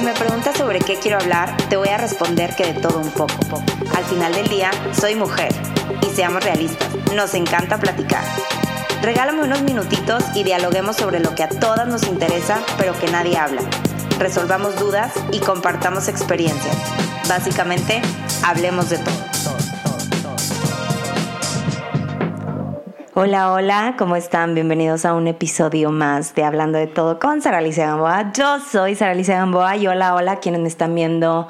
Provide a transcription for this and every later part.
Si me preguntas sobre qué quiero hablar, te voy a responder que de todo un poco. Al final del día, soy mujer. Y seamos realistas, nos encanta platicar. Regálame unos minutitos y dialoguemos sobre lo que a todas nos interesa, pero que nadie habla. Resolvamos dudas y compartamos experiencias. Básicamente, hablemos de todo. Hola, hola, ¿cómo están? Bienvenidos a un episodio más de Hablando de Todo con Sara Alicia Gamboa. Yo soy Sara Alicia Gamboa y hola, hola, quienes me están viendo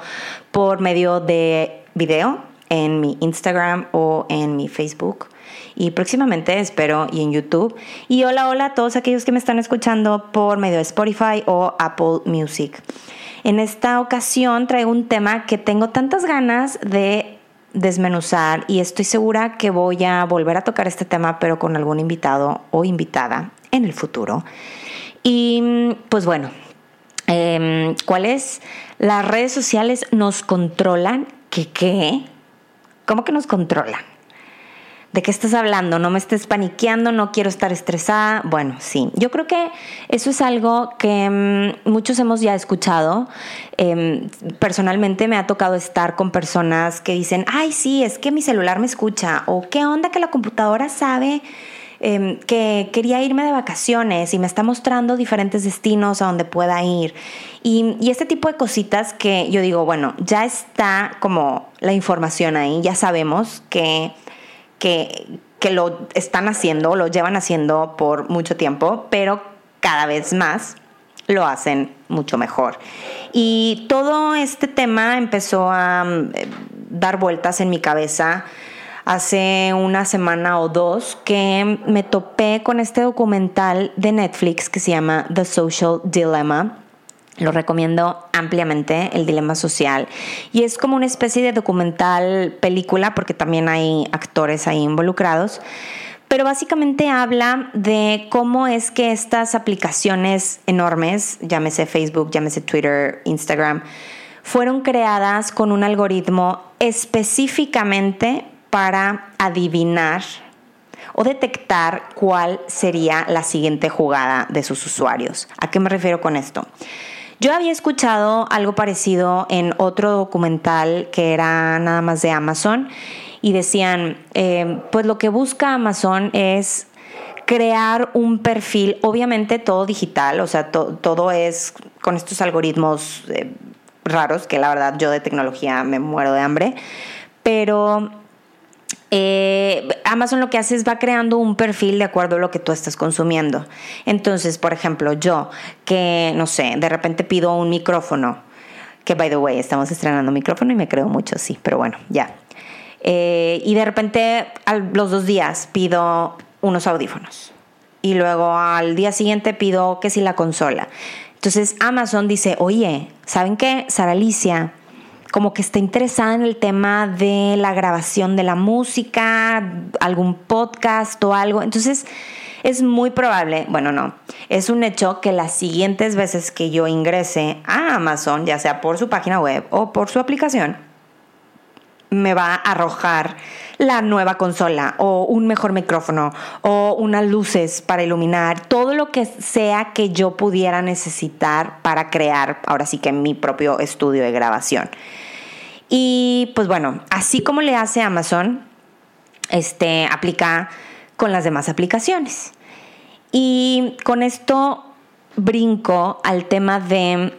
por medio de video en mi Instagram o en mi Facebook y próximamente espero y en YouTube. Y hola, hola a todos aquellos que me están escuchando por medio de Spotify o Apple Music. En esta ocasión traigo un tema que tengo tantas ganas de desmenuzar y estoy segura que voy a volver a tocar este tema, pero con algún invitado o invitada en el futuro. Y pues bueno, eh, ¿cuáles? Las redes sociales nos controlan. ¿Qué qué? ¿Cómo que nos controlan? ¿De qué estás hablando? No me estés paniqueando, no quiero estar estresada. Bueno, sí, yo creo que eso es algo que mm, muchos hemos ya escuchado. Em, personalmente me ha tocado estar con personas que dicen, ay, sí, es que mi celular me escucha. O qué onda que la computadora sabe em, que quería irme de vacaciones y me está mostrando diferentes destinos a donde pueda ir. Y, y, este tipo de cositas que yo digo, bueno, ya está como la información ahí, ya sabemos que que, lo están haciendo, lo llevan haciendo por mucho tiempo, pero cada vez más lo hacen mucho mejor. Y todo este tema empezó a mm, dar vueltas en mi cabeza hace una semana o dos que me topé con este documental de Netflix que se llama The Social Dilemma lo recomiendo ampliamente, El Dilema Social. Y es como una especie de documental película, porque también hay actores ahí involucrados. Pero básicamente habla de cómo es que estas aplicaciones enormes, llámese Facebook, llámese Twitter, Instagram, fueron creadas con un algoritmo específicamente para adivinar o detectar cuál sería la siguiente jugada de sus usuarios. ¿A qué me refiero con esto? Yo había escuchado algo parecido en otro documental que era nada más de Amazon y decían, eh, pues lo que busca Amazon es crear un perfil, obviamente todo digital, o sea, todo es con estos algoritmos eh, raros, que la verdad yo de tecnología me muero de hambre, pero eh, Amazon lo que hace es va creando un perfil de acuerdo a lo que tú estás consumiendo. Entonces, por ejemplo, yo que, no sé, de repente pido un micrófono, que by the way, estamos estrenando micrófono y me creo mucho, sí, pero bueno, ya. Eh, y de repente a los dos días pido unos audífonos. Y luego al día siguiente pido que si la consola. Entonces Amazon dice, oye, ¿saben qué? Sara Alicia como que está interesada en el tema de la grabación de la música, algún podcast o algo. Entonces, es muy probable, bueno, no, es un hecho que las siguientes veces que yo ingrese a Amazon, ya sea por su página web o por su aplicación, me va a arrojar la nueva consola o un mejor micrófono o unas luces para iluminar, todo lo que sea que yo pudiera necesitar para crear ahora sí que mi propio estudio de grabación. Y pues bueno, así como le hace Amazon, este aplica con las demás aplicaciones. Y con esto brinco al tema de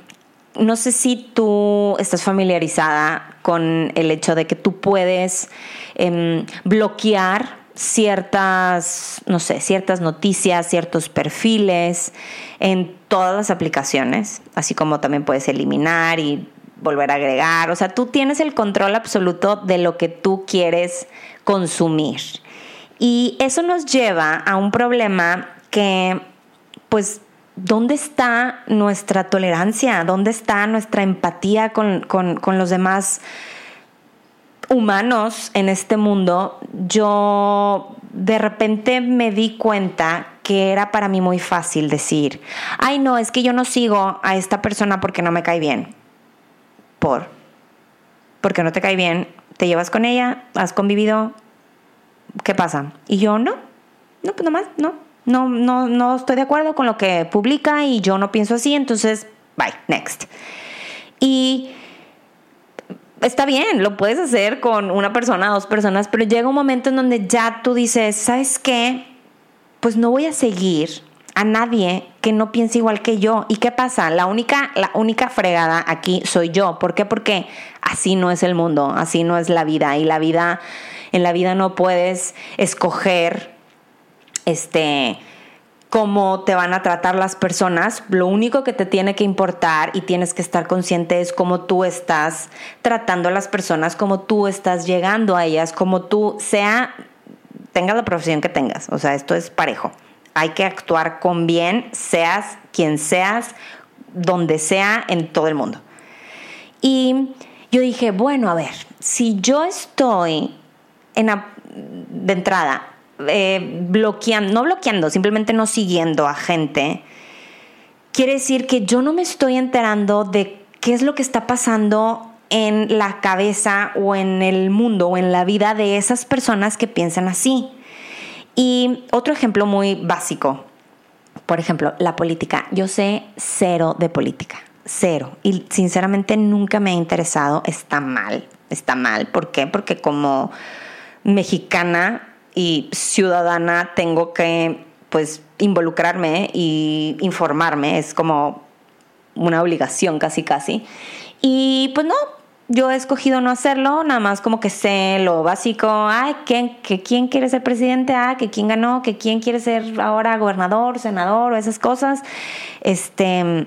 no sé si tú estás familiarizada con el hecho de que tú puedes em, bloquear ciertas, no sé, ciertas noticias, ciertos perfiles en todas las aplicaciones, así como también puedes eliminar y volver a agregar. O sea, tú tienes el control absoluto de lo que tú quieres consumir. Y eso nos lleva a un problema que, pues, ¿dónde está nuestra tolerancia? ¿Dónde está nuestra empatía con, los demás humanos en este mundo? Yo de repente me di cuenta que era para mí muy fácil decir, ay no, es que yo no sigo a esta persona porque no me cae bien. ¿Por? Porque no te cae bien, te llevas con ella, has convivido, ¿qué pasa? Y yo no, no, pues nomás, no, no, no, no estoy de acuerdo con lo que publica y yo no pienso así, entonces, bye, next. Y está bien, lo puedes hacer con una persona, dos personas, pero llega un momento en donde ya tú dices, ¿sabes qué? Pues no voy a seguir a nadie que no piense igual que yo. ¿Y qué pasa? La única, la única fregada aquí soy yo. ¿Por qué? Porque así no es el mundo, así no es la vida. Y la vida, en la vida no puedes escoger este cómo te van a tratar las personas. Lo único que te tiene que importar y tienes que estar consciente es cómo tú estás tratando a las personas, cómo tú estás llegando a ellas, cómo tú sea, tengas la profesión que tengas. O sea, esto es parejo. Hay que actuar con bien, seas quien seas, donde sea, en todo el mundo. Y yo dije, bueno, a ver, si yo estoy en de entrada eh, bloqueando, no bloqueando, simplemente no siguiendo a gente, quiere decir que yo no me estoy enterando de qué es lo que está pasando en la cabeza o en el mundo o en la vida de esas personas que piensan así. Y otro ejemplo muy básico, por ejemplo, la política. Yo sé cero de política, cero. Y sinceramente nunca me ha interesado. Está mal, está mal. ¿Por qué? Porque como mexicana y ciudadana tengo que pues involucrarme y informarme, es como una obligación casi casi. Y pues no, yo he escogido no hacerlo, nada más como que sé lo básico, ay, ¿quién, que quién quiere ser presidente, ah, que quién ganó, que quién quiere ser ahora gobernador, senador o esas cosas. Este,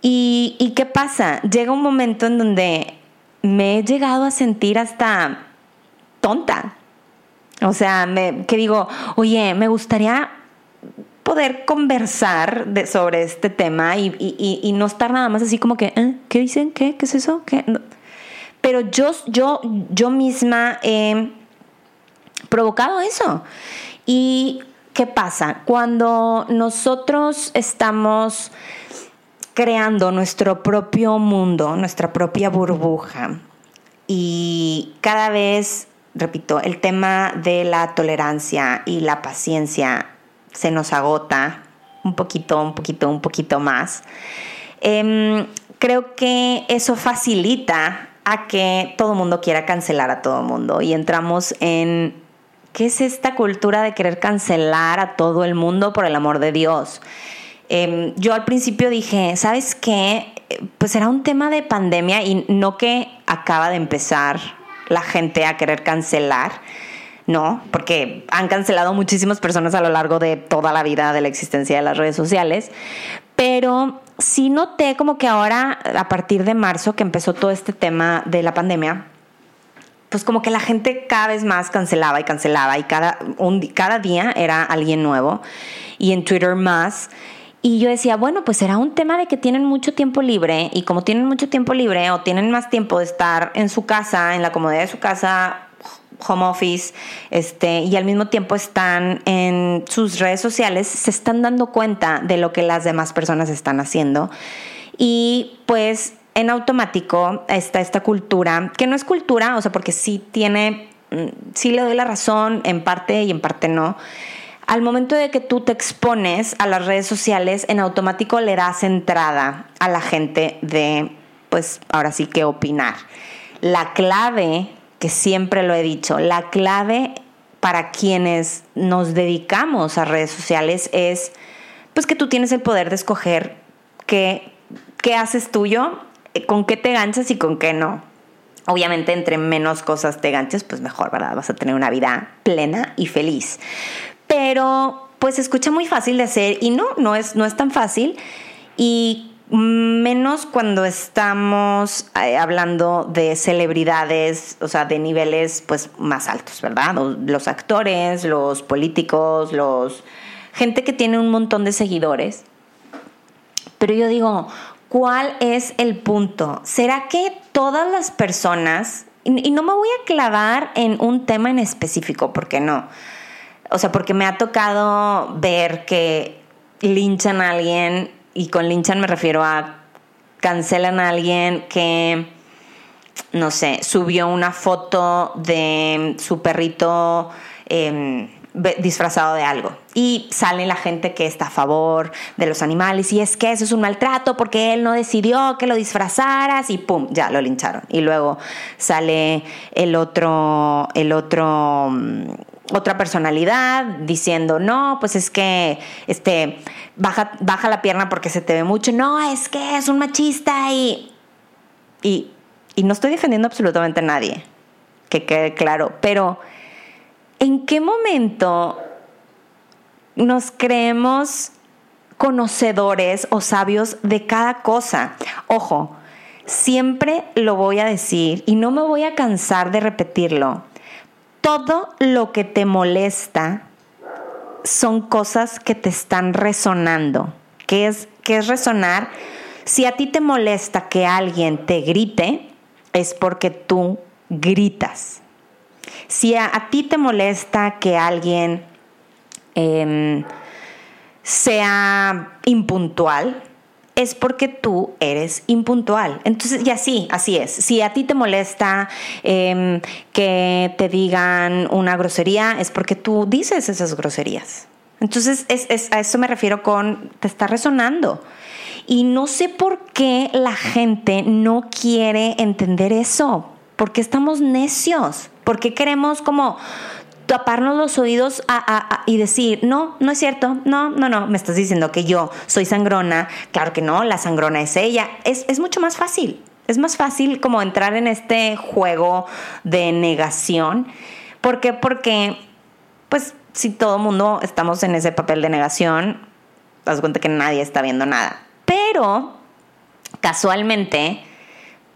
y, y qué pasa, llega un momento en donde me he llegado a sentir hasta tonta, o sea, me, que digo, oye, me gustaría poder conversar sobre este tema y, no estar nada más así como que, ¿eh? ¿qué dicen? ¿Qué? ¿Qué es eso? ¿Qué? Pero yo, yo, yo misma he provocado eso. ¿Y qué pasa? Cuando nosotros estamos creando nuestro propio mundo, nuestra propia burbuja, y cada vez repito, el tema de la tolerancia y la paciencia se nos agota un poquito, un poquito, un poquito más. Em, creo que eso facilita a que todo mundo quiera cancelar a todo mundo y entramos en ¿qué es esta cultura de querer cancelar a todo el mundo por el amor de Dios? Em, yo al principio dije, ¿sabes qué? Pues era un tema de pandemia y no que acaba de empezar la gente a querer cancelar. No, porque han cancelado muchísimas personas a lo largo de toda la vida de la existencia de las redes sociales. Pero sí noté como que ahora, a partir de marzo, que empezó todo este tema de la pandemia, pues como que la gente cada vez más cancelaba y cancelaba y cada, un, cada día era alguien nuevo. Y en Twitter más. Y yo decía, bueno, pues será un tema de que tienen mucho tiempo libre y como tienen mucho tiempo libre o tienen más tiempo de estar en su casa, en la comodidad de su casa, home office, este, y al mismo tiempo están en sus redes sociales, se están dando cuenta de lo que las demás personas están haciendo. Y pues en automático está esta cultura, que no es cultura, o sea, porque sí tiene, mm, sí le doy la razón en parte y en parte no al momento de que tú te expones a las redes sociales, en automático le das entrada a la gente de, pues ahora sí que opinar. La clave, que siempre lo he dicho, la clave para quienes nos dedicamos a redes sociales es, pues que tú tienes el poder de escoger qué, qué haces tuyo, con qué te ganchas y con qué no. Obviamente, entre menos cosas te ganches, pues mejor, ¿verdad? Vas a tener una vida plena y feliz pero pues se escucha muy fácil de hacer y no, no es, no es tan fácil y menos cuando estamos eh, hablando de celebridades, o sea, de niveles pues más altos, ¿verdad? Los actores, los políticos, los gente que tiene un montón de seguidores. Pero yo digo, ¿cuál es el punto? ¿Será que todas las personas, y no me voy a clavar en un tema en específico, porque no, o sea, porque me ha tocado ver que linchan a alguien, y con linchan me refiero a cancelan a alguien que, no sé, subió una foto de su perrito em, disfrazado de algo. Y sale la gente que está a favor de los animales y es que eso es un maltrato porque él no decidió que lo disfrazaras y pum, ya lo lincharon. Y luego sale el otro, el otro, mm, otra personalidad diciendo, no, pues es que este, baja, baja la pierna porque se te ve mucho. No, es que es un machista y, y, y no estoy defendiendo absolutamente a nadie, que quede claro, pero ¿en qué momento nos creemos conocedores o sabios de cada cosa? Ojo, siempre lo voy a decir y no me voy a cansar de repetirlo. Todo lo que te molesta son cosas que te están resonando. ¿Qué es, qué es resonar? Si a ti te molesta que alguien te grite, es porque tú gritas. Si a, ti te molesta que alguien em, sea impuntual, es porque tú eres impuntual. Entonces, y así, así es. Si a ti te molesta em, que te digan una grosería, es porque tú dices esas groserías. Entonces, a eso me refiero con, te está resonando. Y no sé por qué la gente no quiere entender eso, porque estamos necios. ¿Por qué queremos como taparnos los oídos y decir, no, no es cierto, no, no, no, me estás diciendo que yo soy sangrona, claro que no, la sangrona es ella, es, es mucho más fácil, es más fácil como entrar en este juego de negación, ¿por qué? Porque, pues, si todo mundo estamos en ese papel de negación, das cuenta que nadie está viendo nada, pero casualmente,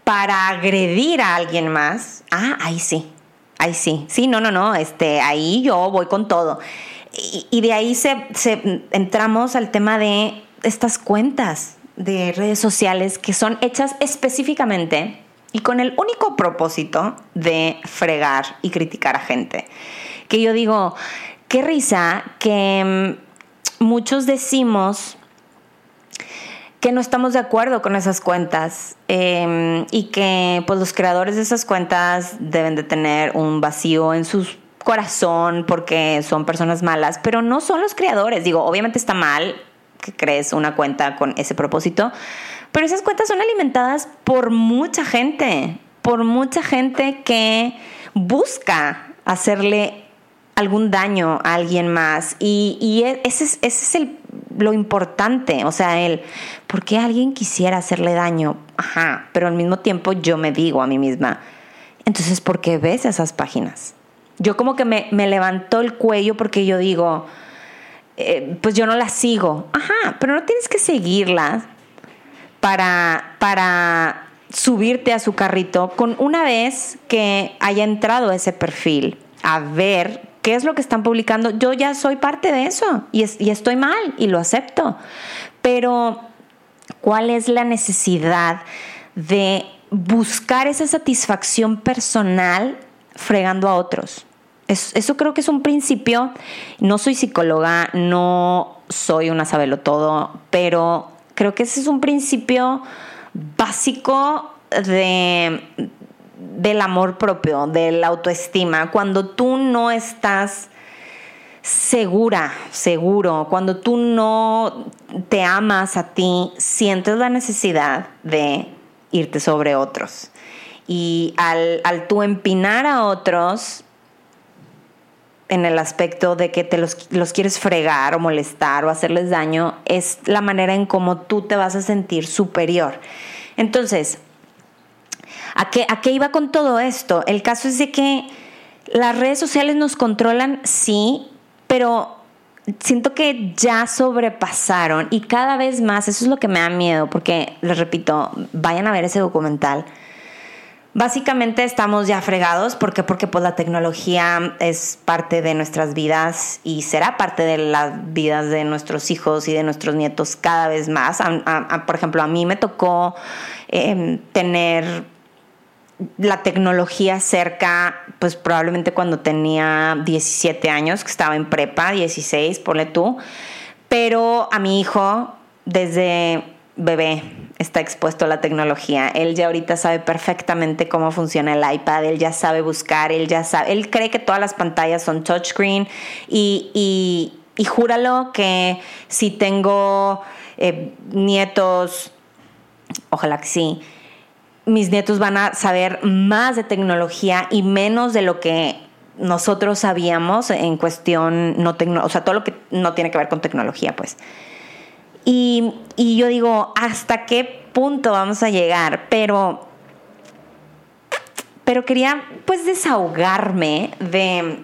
para agredir a alguien más, ah, ahí sí, Ahí sí, sí, no, no, no, este, ahí yo voy con todo. Y, de ahí se, entramos al tema de estas cuentas de redes sociales que son hechas específicamente y con el único propósito de fregar y criticar a gente. Que yo digo, qué risa que mm, muchos decimos que no estamos de acuerdo con esas cuentas em, y que pues los creadores de esas cuentas deben de tener un vacío en su corazón porque son personas malas, pero no son los creadores. Digo, obviamente está mal que crees una cuenta con ese propósito, pero esas cuentas son alimentadas por mucha gente, por mucha gente que busca hacerle algún daño a alguien más. Y, e, ese, es, ese es el, lo importante. O sea, el por qué alguien quisiera hacerle daño. Ajá, pero al mismo tiempo yo me digo a mí misma, entonces, ¿por qué ves esas páginas? Yo como que me, levantó el cuello porque yo digo, eh, pues yo no las sigo. Ajá, pero no tienes que seguirlas para, para subirte a su carrito con una vez que haya entrado ese perfil a ver qué es lo que están publicando. Yo ya soy parte de eso y, estoy mal y lo acepto. Pero, ¿cuál es la necesidad de buscar esa satisfacción personal fregando a otros? eso creo que es un principio. No soy psicóloga, no soy una todo, pero creo que ese es un principio básico de, del amor propio, de la autoestima, cuando tú no estás segura, seguro, cuando tú no te amas a ti, sientes la necesidad de irte sobre otros. Y al, al tú empinar a otros en el aspecto de que te los, los, quieres fregar o molestar o hacerles daño, es la manera en cómo tú te vas a sentir superior. Entonces, ¿A qué, ¿A qué iba con todo esto? El caso es de que las redes sociales nos controlan, sí, pero siento que ya sobrepasaron y cada vez más, eso es lo que me da miedo, porque les repito, vayan a ver ese documental. Básicamente estamos ya fregados, ¿por qué? Porque pues la tecnología es parte de nuestras vidas y será parte de las vidas de nuestros hijos y de nuestros nietos cada vez más. por ejemplo, a mí me tocó em, tener la tecnología cerca, pues probablemente cuando tenía 17 años, que estaba en prepa, 16, ponle tú, pero a mi hijo desde bebé está expuesto a la tecnología. Él ya ahorita sabe perfectamente cómo funciona el iPad, él ya sabe buscar, él ya sabe, él cree que todas las pantallas son touchscreen y, y, júralo que si tengo eh, nietos, ojalá que sí, mis nietos van a saber más de tecnología y menos de lo que nosotros sabíamos en cuestión no tecno, o sea, todo lo que no tiene que ver con tecnología, pues. Y, y yo digo, ¿hasta qué punto vamos a llegar? Pero, pero quería pues desahogarme de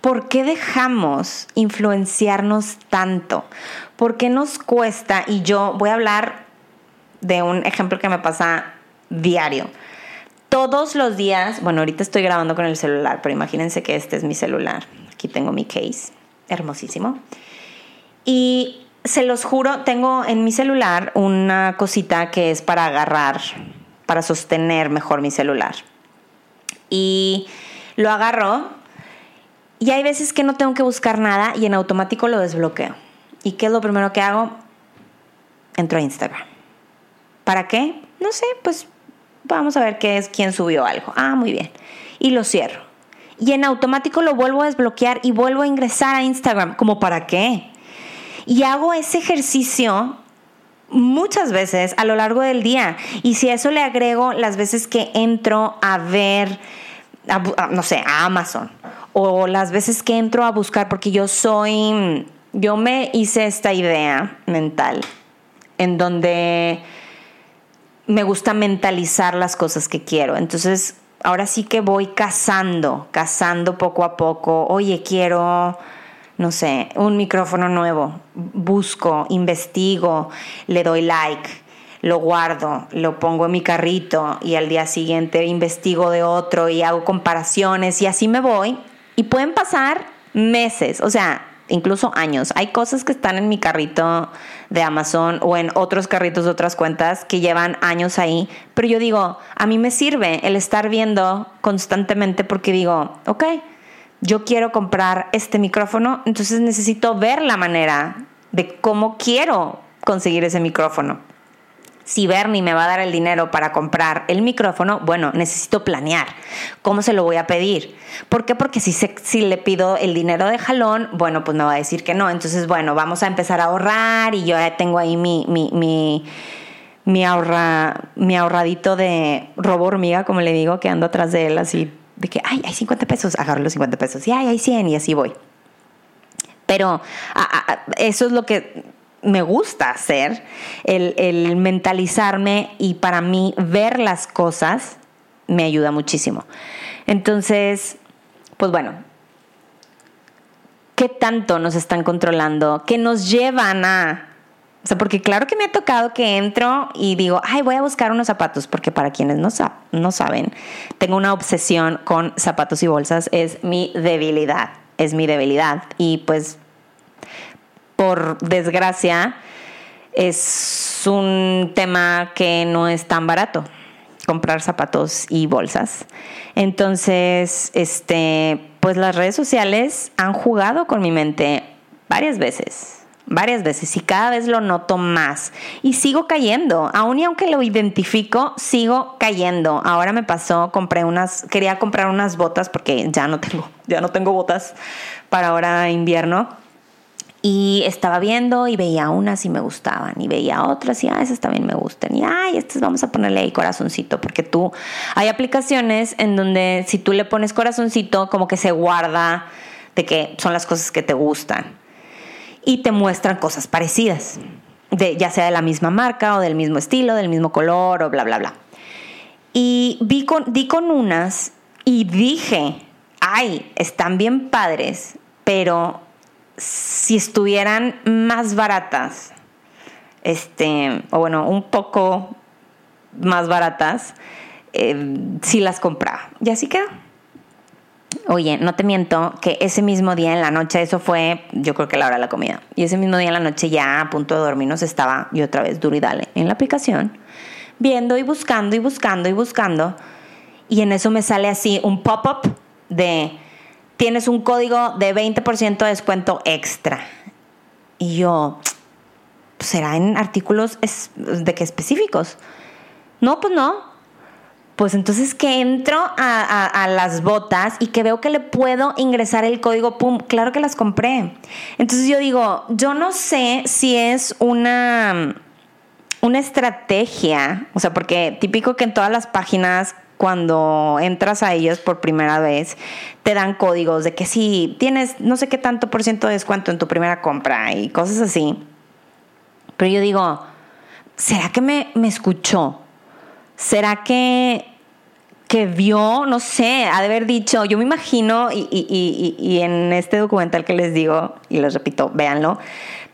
por qué dejamos influenciarnos tanto, por qué nos cuesta, y yo voy a hablar de un ejemplo que me pasa diario todos los días, bueno, ahorita estoy grabando con el celular, pero imagínense que este es mi celular. Aquí tengo mi case, hermosísimo. Y se los juro, tengo en mi celular una cosita que es para agarrar, para sostener mejor mi celular. Y lo agarro y hay veces que no tengo que buscar nada y en automático lo desbloqueo. ¿Y qué es lo primero que hago? Entro a Instagram. ¿Para qué? No sé, pues vamos a ver qué es quién subió algo. Ah, muy bien. Y lo cierro. Y en automático lo vuelvo a desbloquear y vuelvo a ingresar a Instagram. ¿Como para qué? Y hago ese ejercicio muchas veces a lo largo del día. Y si a eso le agrego las veces que entro a ver, no sé, a Amazon, o las veces que entro a buscar, porque yo soy, yo me hice esta idea mental en donde me gusta mentalizar las cosas que quiero. Entonces, ahora sí que voy cazando, cazando poco a poco. Oye, quiero, no sé, un micrófono nuevo. Busco, investigo, le doy like, lo guardo, lo pongo en mi carrito y al día siguiente investigo de otro y hago comparaciones y así me voy. Y pueden pasar meses, o sea, incluso años. Hay cosas que están en mi carrito de Amazon o en otros carritos de otras cuentas que llevan años ahí, pero yo digo, a mí me sirve el estar viendo constantemente porque digo, ok, yo quiero comprar este micrófono, entonces necesito ver la manera de cómo quiero conseguir ese micrófono si Bernie me va a dar el dinero para comprar el micrófono, bueno, necesito planear. ¿Cómo se lo voy a pedir? ¿Por qué? Porque si, si le pido el dinero de jalón, bueno, pues me va a decir que no. Entonces, bueno, vamos a empezar a ahorrar y yo ya tengo ahí mi, mi, mi, mi, ahorra, mi ahorradito de robo hormiga, como le digo, que ando atrás de él así, de que, ay, hay 50 pesos, agarro los 50 pesos, y ay, hay 100 y así voy. Pero eso es lo que me gusta hacer, el, mentalizarme y para mí ver las cosas me ayuda muchísimo. Entonces, pues bueno, ¿qué tanto nos están controlando? ¿Qué nos llevan a... O sea, porque claro que me ha tocado que entro y digo, ay, voy a buscar unos zapatos, porque para quienes no, no saben, tengo una obsesión con zapatos y bolsas, es mi debilidad, es mi debilidad. Y pues por desgracia, es un tema que no es tan barato comprar zapatos y bolsas. Entonces, este, pues las redes sociales han jugado con mi mente varias veces, varias veces y cada vez lo noto más y sigo cayendo, aún y aunque lo identifico, sigo cayendo. Ahora me pasó, compré unas, quería comprar unas botas porque ya no tengo, ya no tengo botas para ahora invierno y estaba viendo y veía unas y me gustaban y veía otras y ah, esas también me gustan y ay, estas vamos a ponerle ahí corazoncito porque tú hay aplicaciones en donde si tú le pones corazoncito como que se guarda de que son las cosas que te gustan y te muestran cosas parecidas, de, ya sea de la misma marca o del mismo estilo, del mismo color o bla, bla, bla. Y vi con, di con unas y dije, ay, están bien padres, pero si estuvieran más baratas, este, o bueno, un poco más baratas, eh, si las compraba. Y así quedó. Oye, no te miento que ese mismo día en la noche, eso fue yo creo que la hora de la comida, y ese mismo día en la noche ya a punto de dormirnos estaba yo otra vez duro y dale en la aplicación, viendo y buscando y buscando y buscando, y en eso me sale así un pop-up de tienes un código de 20% de descuento extra. Y yo, pues será en artículos de que específicos. No, pues no. Pues entonces que entro a, las botas y que veo que le puedo ingresar el código PUM, claro que las compré. Entonces yo digo, yo no sé si es una, una estrategia, o sea, porque típico que en todas las páginas cuando entras a ellos por primera vez, te dan códigos de que si tienes no sé qué tanto por ciento de descuento en tu primera compra y cosas así. Pero yo digo, ¿será que me, me escuchó? ¿Será que, que vio, no sé, ha de haber dicho, yo me imagino, y, y, y, en este documental que les digo, y les repito, véanlo,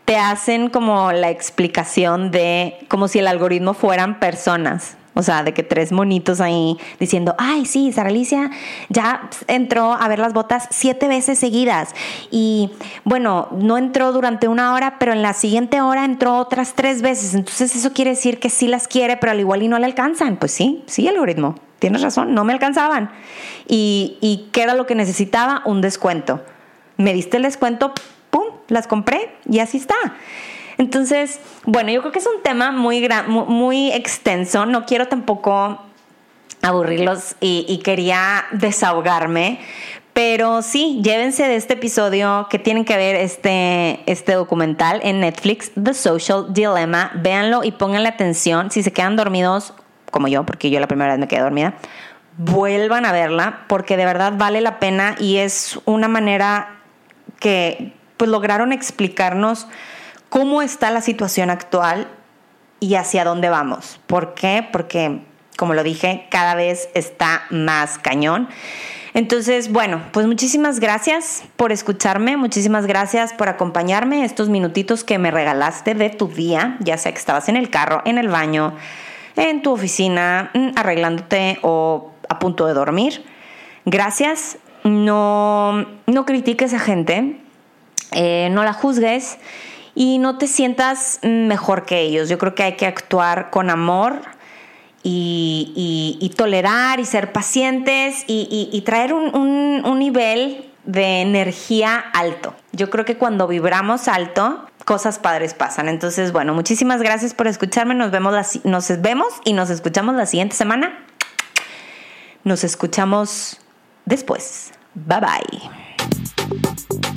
te hacen como la explicación de como si el algoritmo fueran personas. O sea, de que tres monitos ahí diciendo, ay, sí, Sara Alicia ya entró a ver las botas siete veces seguidas. Y bueno, no entró durante una hora, pero en la siguiente hora entró otras tres veces. Entonces eso quiere decir que sí las quiere, pero al igual y no le alcanzan. Pues sí, sí, algoritmo. Tienes razón, no me alcanzaban. ¿Y, y qué era lo que necesitaba? Un descuento. Me diste el descuento, ¡pum! Las compré y así está. Entonces, bueno, yo creo que es un tema muy, muy extenso. No quiero tampoco aburrirlos y, quería desahogarme. Pero sí, llévense de este episodio que tienen que ver este, este documental en Netflix, The Social Dilemma. Véanlo y pónganle atención. Si se quedan dormidos, como yo, porque yo la primera vez me quedé dormida, vuelvan a verla porque de verdad vale la pena y es una manera que pues lograron explicarnos cómo está la situación actual y hacia dónde vamos. ¿Por qué? Porque, como lo dije, cada vez está más cañón. Entonces, bueno, pues muchísimas gracias por escucharme, muchísimas gracias por acompañarme estos minutitos que me regalaste de tu día, ya sea que estabas en el carro, en el baño, en tu oficina, mm, arreglándote o a punto de dormir. Gracias, no, no critiques a gente, eh, no la juzgues y no te sientas mejor que ellos. Yo creo que hay que actuar con amor y, tolerar y ser pacientes y, traer un, nivel de energía alto. Yo creo que cuando vibramos alto, cosas padres pasan. Entonces, bueno, muchísimas gracias por escucharme. Nos vemos, nos vemos y nos escuchamos la siguiente semana. Nos escuchamos después. Bye bye.